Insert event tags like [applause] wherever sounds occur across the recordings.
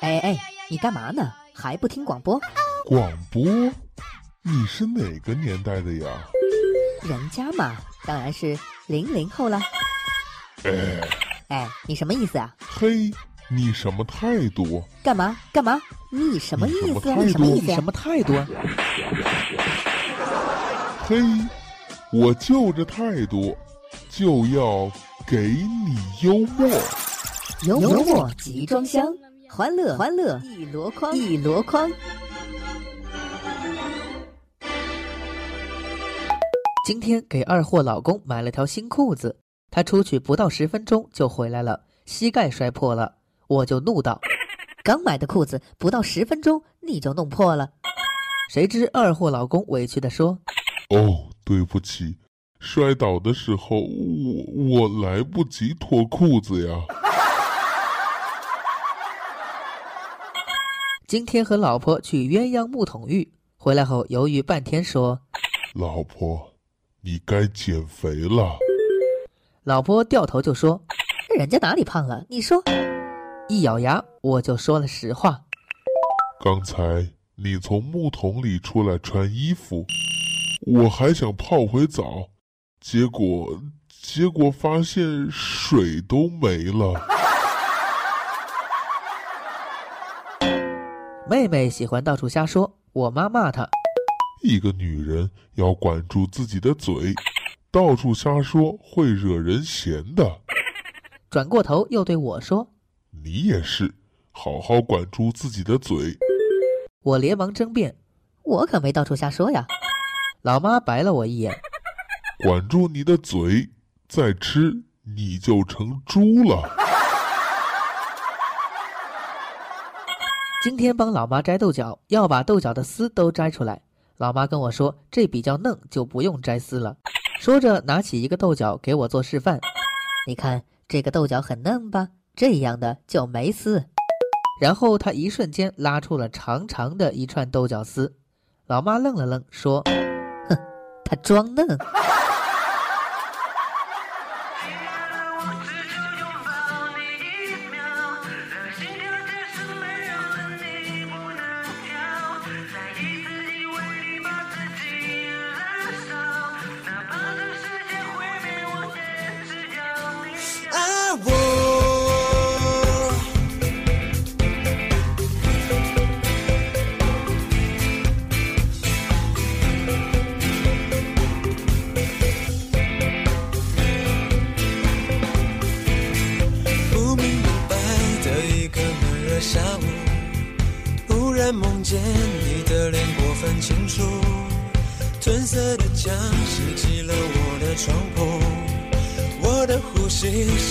哎哎，你干嘛呢？还不听广播？广播？你是哪个年代的呀？人家嘛，当然是零零后了。哎，哎，你什么意思啊？嘿，你什么态度？干嘛干嘛？你什么意思？你什么意思？什么态度？嘿，我就这态度，就要给你幽默。幽默集装箱，欢乐欢乐一箩筐一箩筐。今天给二货老公买了条新裤子，他出去不到十分钟就回来了，膝盖摔破了，我就怒道：“ [laughs] 刚买的裤子不到十分钟你就弄破了。[laughs] ”谁知二货老公委屈的说：“哦，对不起，摔倒的时候我我来不及脱裤子呀。”今天和老婆去鸳鸯木桶浴，回来后犹豫半天说：“老婆，你该减肥了。”老婆掉头就说：“人家哪里胖了？你说。”一咬牙，我就说了实话：“刚才你从木桶里出来穿衣服，我还想泡回澡，结果结果发现水都没了。”妹妹喜欢到处瞎说，我妈骂她：“一个女人要管住自己的嘴，到处瞎说会惹人嫌的。”转过头又对我说：“你也是，好好管住自己的嘴。”我连忙争辩：“我可没到处瞎说呀。”老妈白了我一眼：“管住你的嘴，再吃你就成猪了。”今天帮老妈摘豆角，要把豆角的丝都摘出来。老妈跟我说：“这比较嫩，就不用摘丝了。”说着拿起一个豆角给我做示范：“你看这个豆角很嫩吧？这样的就没丝。”然后她一瞬间拉出了长长的一串豆角丝。老妈愣了愣，说：“哼，她装嫩。”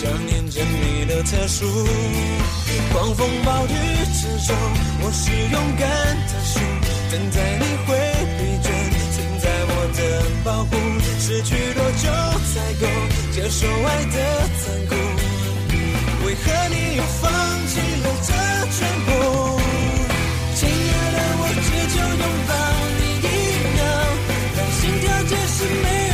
想念着你的特殊。狂风暴雨之中，我是勇敢的树，等待你会疲倦，停在我的保护。失去多久才够接受爱的残酷？为何你又放弃了这全部？在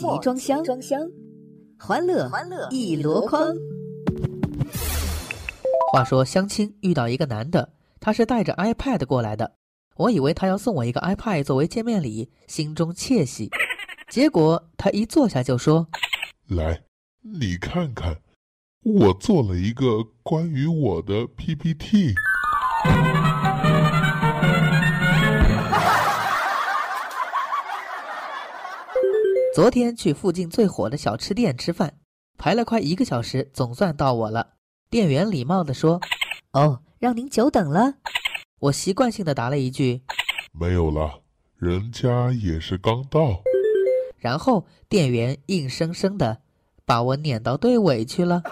集装箱，装箱，欢乐欢乐一箩筐。话说相亲遇到一个男的，他是带着 iPad 过来的，我以为他要送我一个 iPad 作为见面礼，心中窃喜。结果他一坐下就说来，你看看，我做了一个关于我的 PPT。昨天去附近最火的小吃店吃饭，排了快一个小时，总算到我了。店员礼貌地说哦，让您久等了。：“我习惯性的答了一句，没有了，人家也是刚到。[laughs] 然后店员硬生生的把我撵到队尾去了。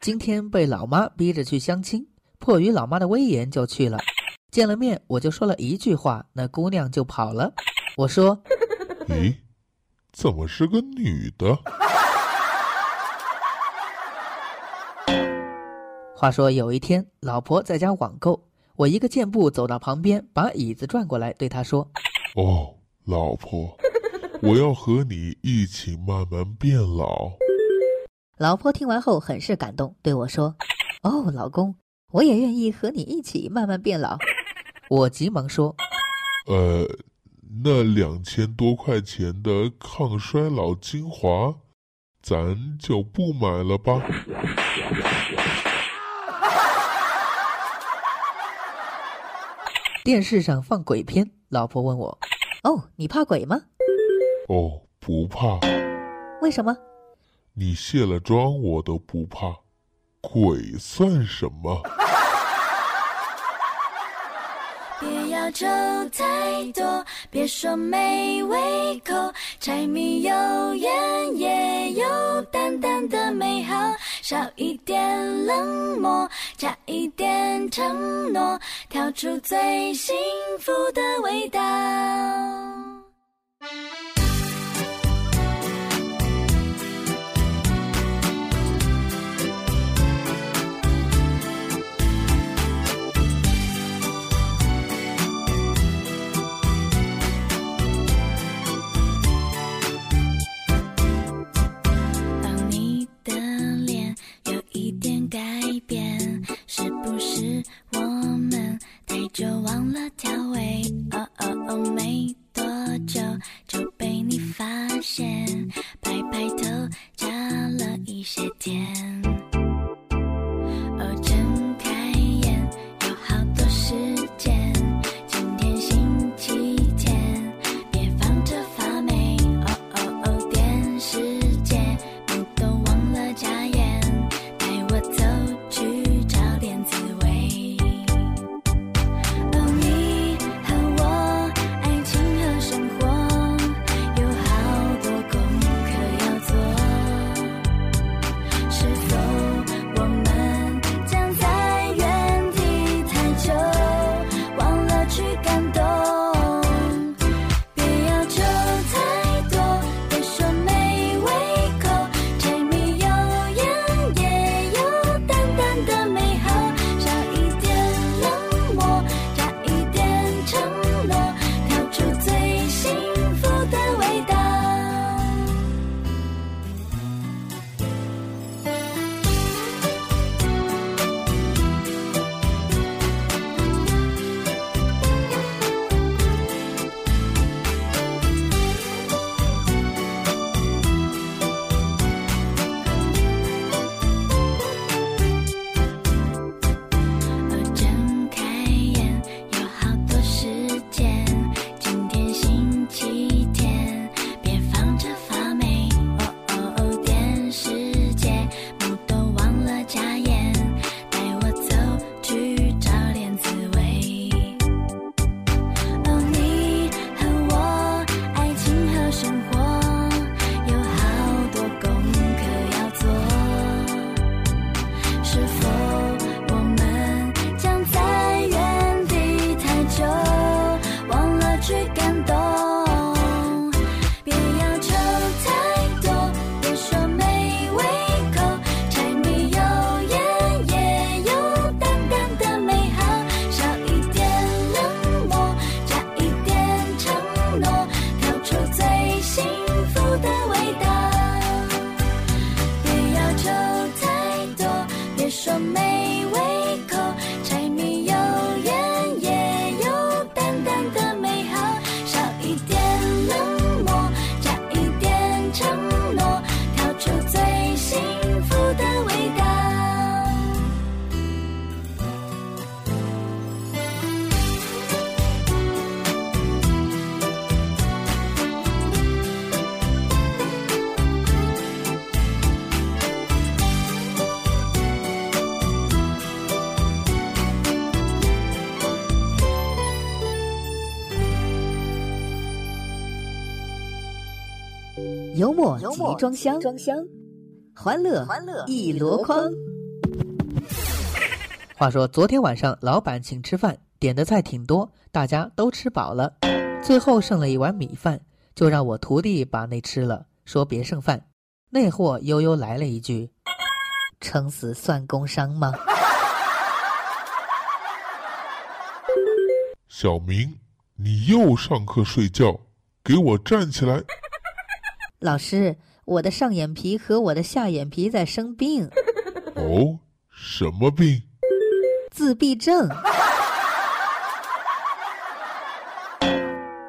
今天被老妈逼着去相亲，迫于老妈的威严就去了。见了面，我就说了一句话，那姑娘就跑了。我说咦，怎么是个女的？话说有一天，老婆在家网购，我一个箭步走到旁边，把椅子转过来，对她说哦，老婆，我要和你一起慢慢变老。老婆听完后很是感动，对我说：“哦，老公，我也愿意和你一起慢慢变老。”我急忙说呃，那两千多块钱的抗衰老精华，咱就不买了吧。电视上放鬼片，老婆问我哦，你怕鬼吗？哦，不怕，为什么？你卸了妆我都不怕，鬼算什么？就太多，别说没胃口，柴米油盐也有淡淡的美好，少一点冷漠，加一点承诺，调出最幸福的味道。集装箱，装箱，欢乐欢乐一箩筐。话说昨天晚上老板请吃饭，点的菜挺多，大家都吃饱了，最后剩了一碗米饭，就让我徒弟把那吃了，说别剩饭。那货悠悠来了一句：“撑死算工伤吗？”小明，你又上课睡觉，给我站起来！老师，我的上眼皮和我的下眼皮在生病。哦，什么病？自闭症。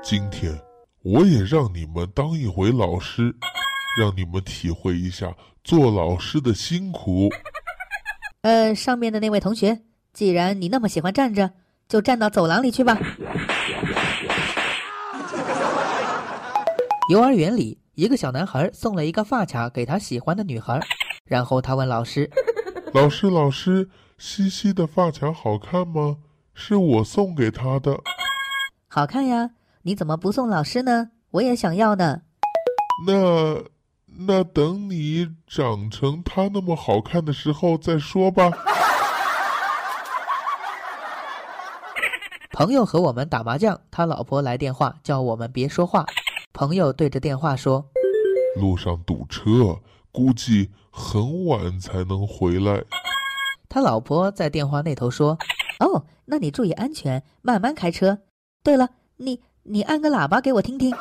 今天我也让你们当一回老师，让你们体会一下做老师的辛苦。呃，上面的那位同学，既然你那么喜欢站着，就站到走廊里去吧。幼儿园里。一个小男孩送了一个发卡给他喜欢的女孩，然后他问老师：“老师，老师，西西的发卡好看吗？是我送给她的。”“好看呀，你怎么不送老师呢？我也想要呢。”“那，那等你长成她那么好看的时候再说吧。”朋友和我们打麻将，他老婆来电话叫我们别说话。朋友对着电话说：“路上堵车，估计很晚才能回来。”他老婆在电话那头说：“哦，那你注意安全，慢慢开车。对了，你你按个喇叭给我听听。”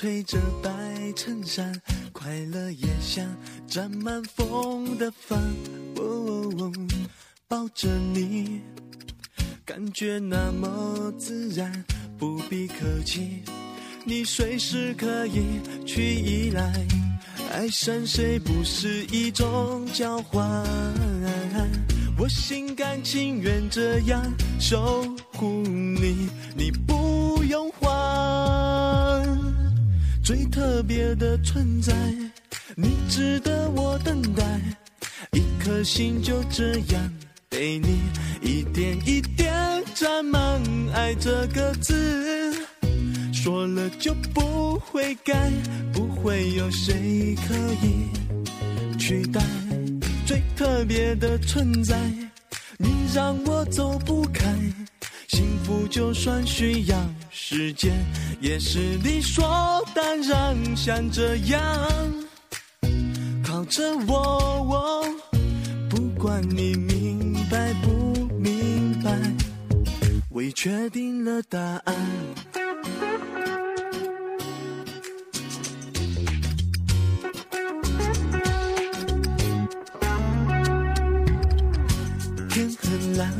吹着白衬衫，快乐也像沾满风的帆。抱着你，感觉那么自然，不必客气。你随时可以去依赖，爱上谁不是一种交换？我心甘情愿这样守护你，你不最特别的存在，你值得我等待，一颗心就这样被你一点一点占满爱这个字，说了就不会改，不会有谁可以取代。最特别的存在，你让我走不开。幸福就算需要时间，也是理所当然。像这样靠着我，不管你明白不明白，我已确定了答案。天很蓝。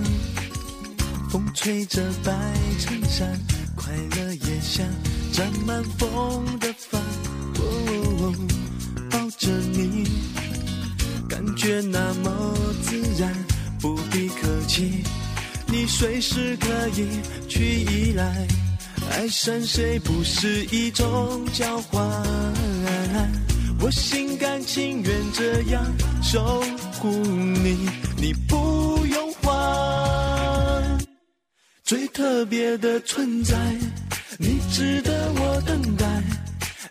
风吹着白衬衫，快乐也像沾满风的帆。抱着你，感觉那么自然，不必客气。你随时可以去依赖，爱上谁不是一种交换？我心甘情愿这样守护你，你不特别的存在，你值得我等待，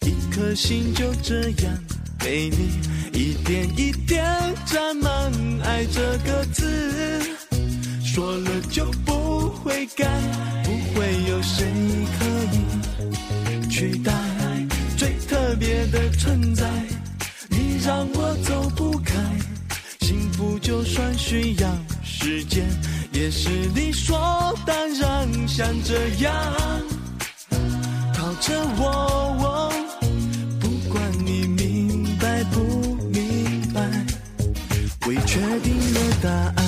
一颗心就这样被你一点一点沾满爱这个字，说了就不会改，不会有谁可以取代。最特别的存在，你让我走不开，幸福就算需要时间。也是理所当然，像这样靠着我，不管你明白不明白，我已确定了答案。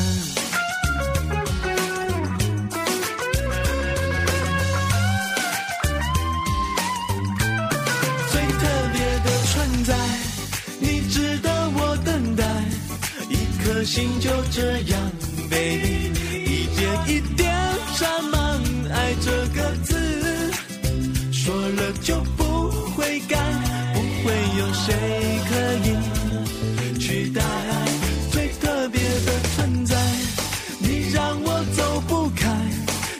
最特别的存在，你值得我等待，一颗心就这样被你会。改，不会有谁可以取代最特别的存在。你让我走不开，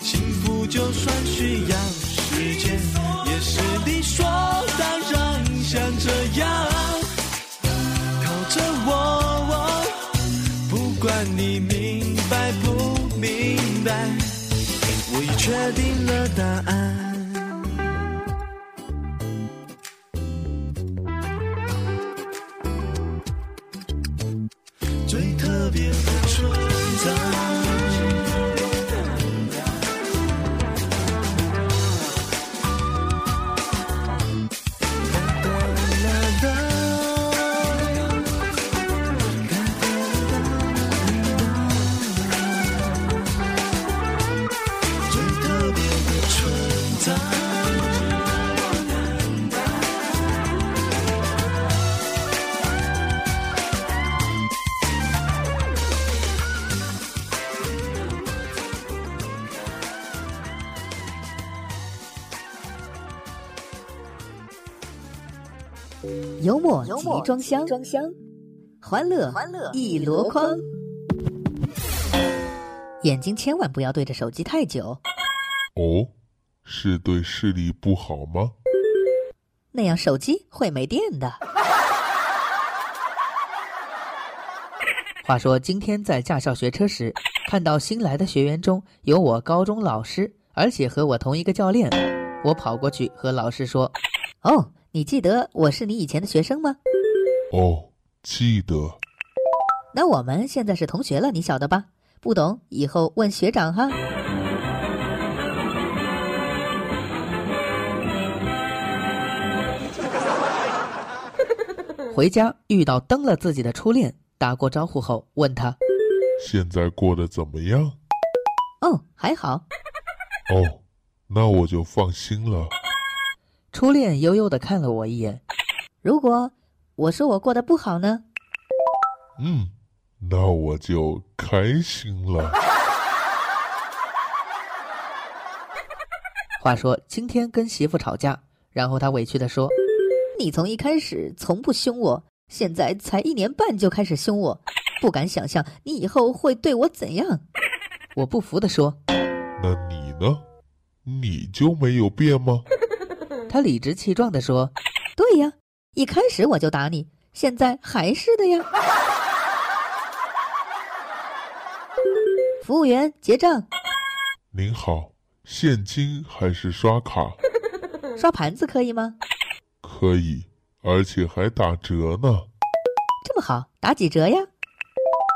幸福就算需要时间，也是理所当然，像这样靠着我，不管你明白不明白，我已确定了答案。集装箱，装箱，欢乐欢乐一箩筐。眼睛千万不要对着手机太久，哦，是对视力不好吗？那样手机会没电的。话说今天在驾校学车时，看到新来的学员中有我高中老师，而且和我同一个教练，我跑过去和老师说哦，你记得我是你以前的学生吗？哦，记得。那我们现在是同学了，你晓得吧？不懂以后问学长哈。[laughs] 回家遇到蹬了自己的初恋，打过招呼后问他现在过得怎么样？哦，还好。哦，那我就放心了。初恋悠悠的看了我一眼，如果我说我过得不好呢？嗯，那我就开心了。[laughs] 话说今天跟媳妇吵架，然后他委屈的说你从一开始从不凶我，现在才一年半就开始凶我，不敢想象你以后会对我怎样。[laughs] 我不服的说，那你呢？你就没有变吗？他理直气壮地说对呀，一开始我就打你，现在还是的呀。服务员结账，您好，现金还是刷卡？刷盘子可以吗？可以，而且还打折呢，这么好，打几折呀？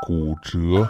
骨折。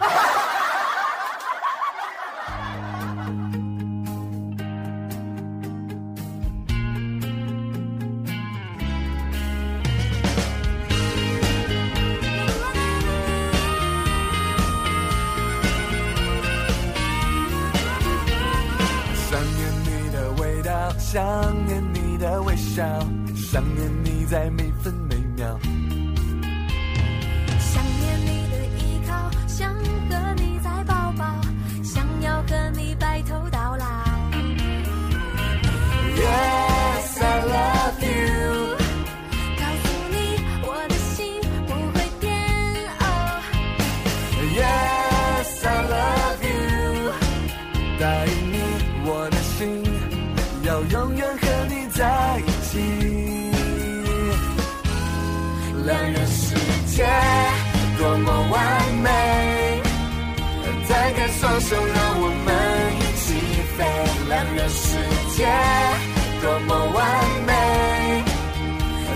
界多么完美，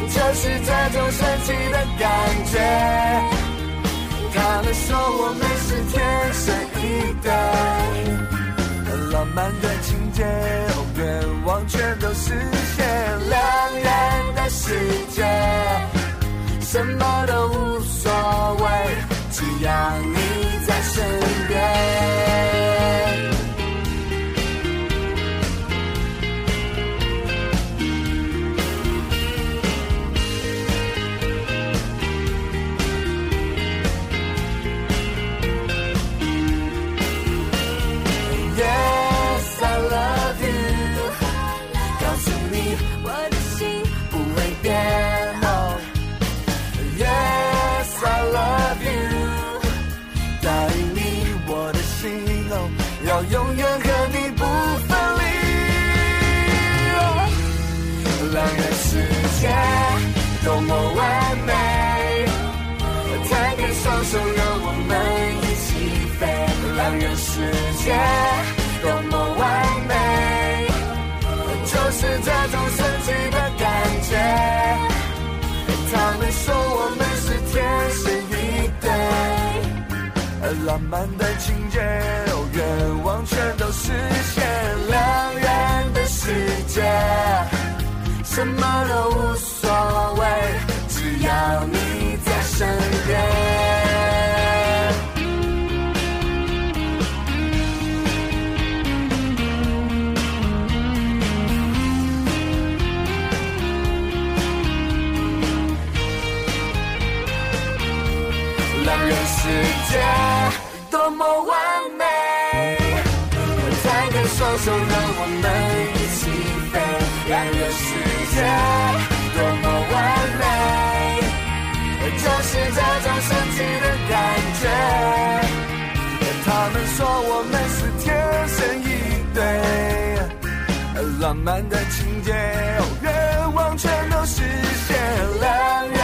就是这种神奇的感觉。他们说我们是天生一对，浪漫的情节，愿望全都实现。两人的世界，什么都无所谓，只要你界多么完美，就是这种神奇的感觉。他们说我们是天生一对，浪漫的情节，愿望全都实现，两人的世界，什么都无所谓，只要你在身边。多么完美，我再跟双手让我们一起飞。两人世界多么完美，就是这种神奇的感觉。他们说我们是天生一对，浪漫的情节，愿望全都实现。两人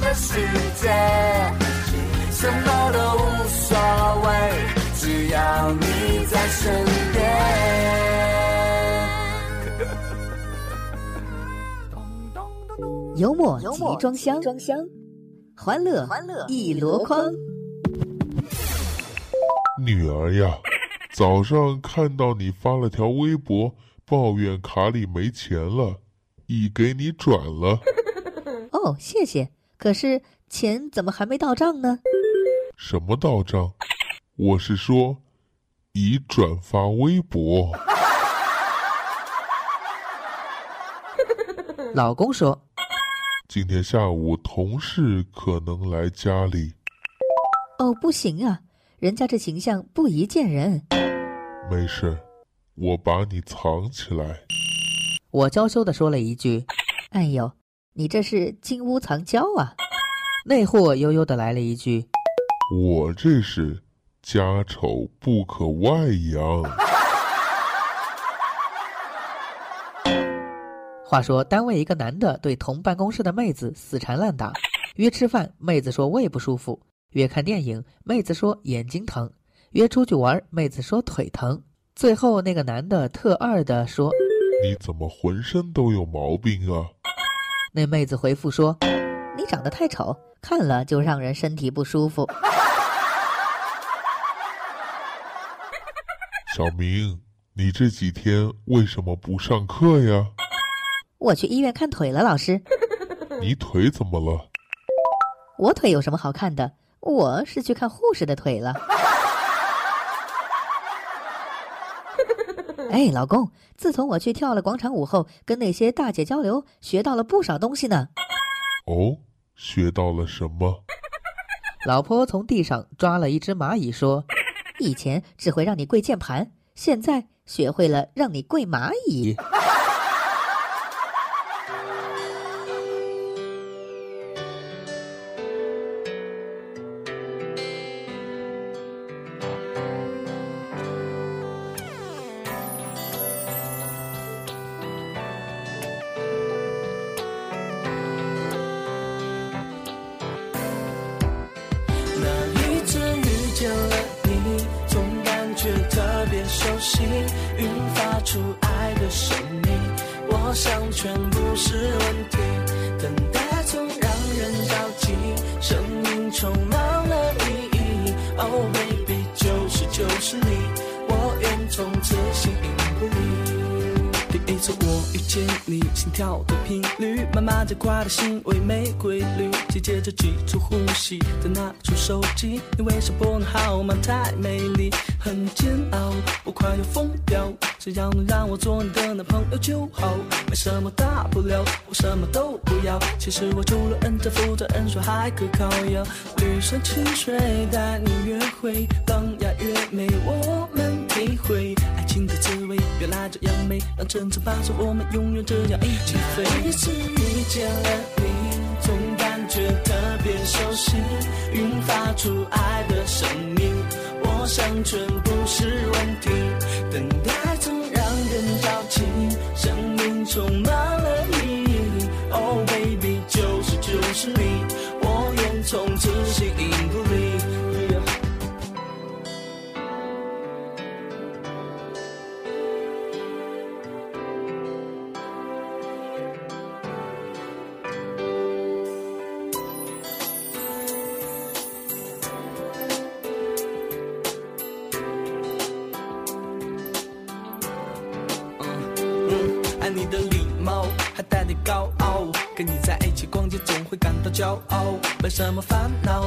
的世界。身边。幽默集装箱，欢乐一箩筐。女儿呀，早上看到你发了条微博，抱怨卡里没钱了，已给你转了。[laughs] 哦，谢谢。可是钱怎么还没到账呢？什么到账？我是说，已转发微博。[laughs] 老公说：“今天下午同事可能来家里。”哦，不行啊，人家这形象不宜见人。没事，我把你藏起来。我娇羞的说了一句：“哎呦，你这是金屋藏娇啊！”那货悠悠的来了一句。我这是家丑不可外扬。话说，单位一个男的对同办公室的妹子死缠烂打，约吃饭，妹子说胃不舒服；约看电影，妹子说眼睛疼；约出去玩，妹子说腿疼。最后那个男的特二的说：“你怎么浑身都有毛病啊？”那妹子回复说：“你长得太丑，看了就让人身体不舒服。”小明，你这几天为什么不上课呀？我去医院看腿了，老师。[laughs] 你腿怎么了？我腿有什么好看的？我是去看护士的腿了。[laughs] 哎，老公，自从我去跳了广场舞后，跟那些大姐交流，学到了不少东西呢。哦，学到了什么？老婆从地上抓了一只蚂蚁，说。以前只会让你跪键盘，现在学会了让你跪蚂蚁。我想全部是问题，等待总让人着急，生命充满了意义。Oh baby，就是就是你，我愿从此心。遇见你，心跳的频率慢慢加快的心为没规律，紧接着急促呼吸，再拿出手机，你微信拨的号码太美丽，很煎熬，我快要疯掉。只要能让我做你的男朋友就好，没什么大不了，我什么都不要。其实我除了恩，负责任，说还可靠呀。绿山清水带你约会，浪雅越美，我们体会爱情的滋味，原来这样美，让层层把守，我们永远这样一起飞。第一次遇见了你，总感觉特别熟悉，引发出爱的生命，我想全部是问题，等待总让人着急，生命。充满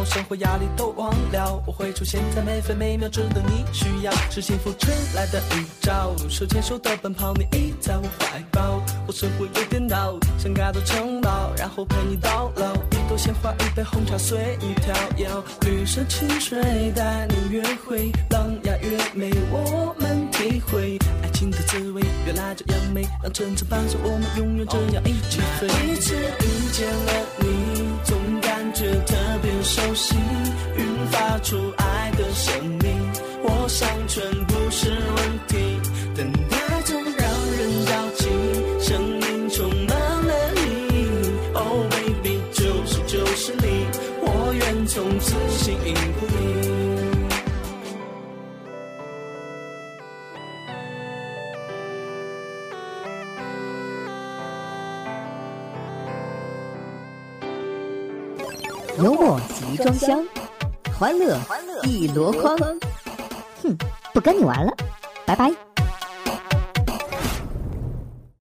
生活压力都忘了。我会出现在每分每秒，值得你需要，是幸福吹来的预兆。手牵手的奔跑，你依在我怀抱。我生活有点恼，想盖座城堡，然后陪你到老。一朵鲜花，一杯红茶，随意跳摇。绿色清水带你约会，朗雅越美，我们体会爱情的滋味。原来这样美，让层层伴随我们永远这样一起飞。第一次遇见了你，却特别熟悉，云发出爱的生命。我想全部是问题，等待总让人着急，生命充满了意义。Oh baby，就是就是你，我愿从此形影不离。幽默集装箱，欢乐一箩筐。哼，不跟你玩了，拜拜。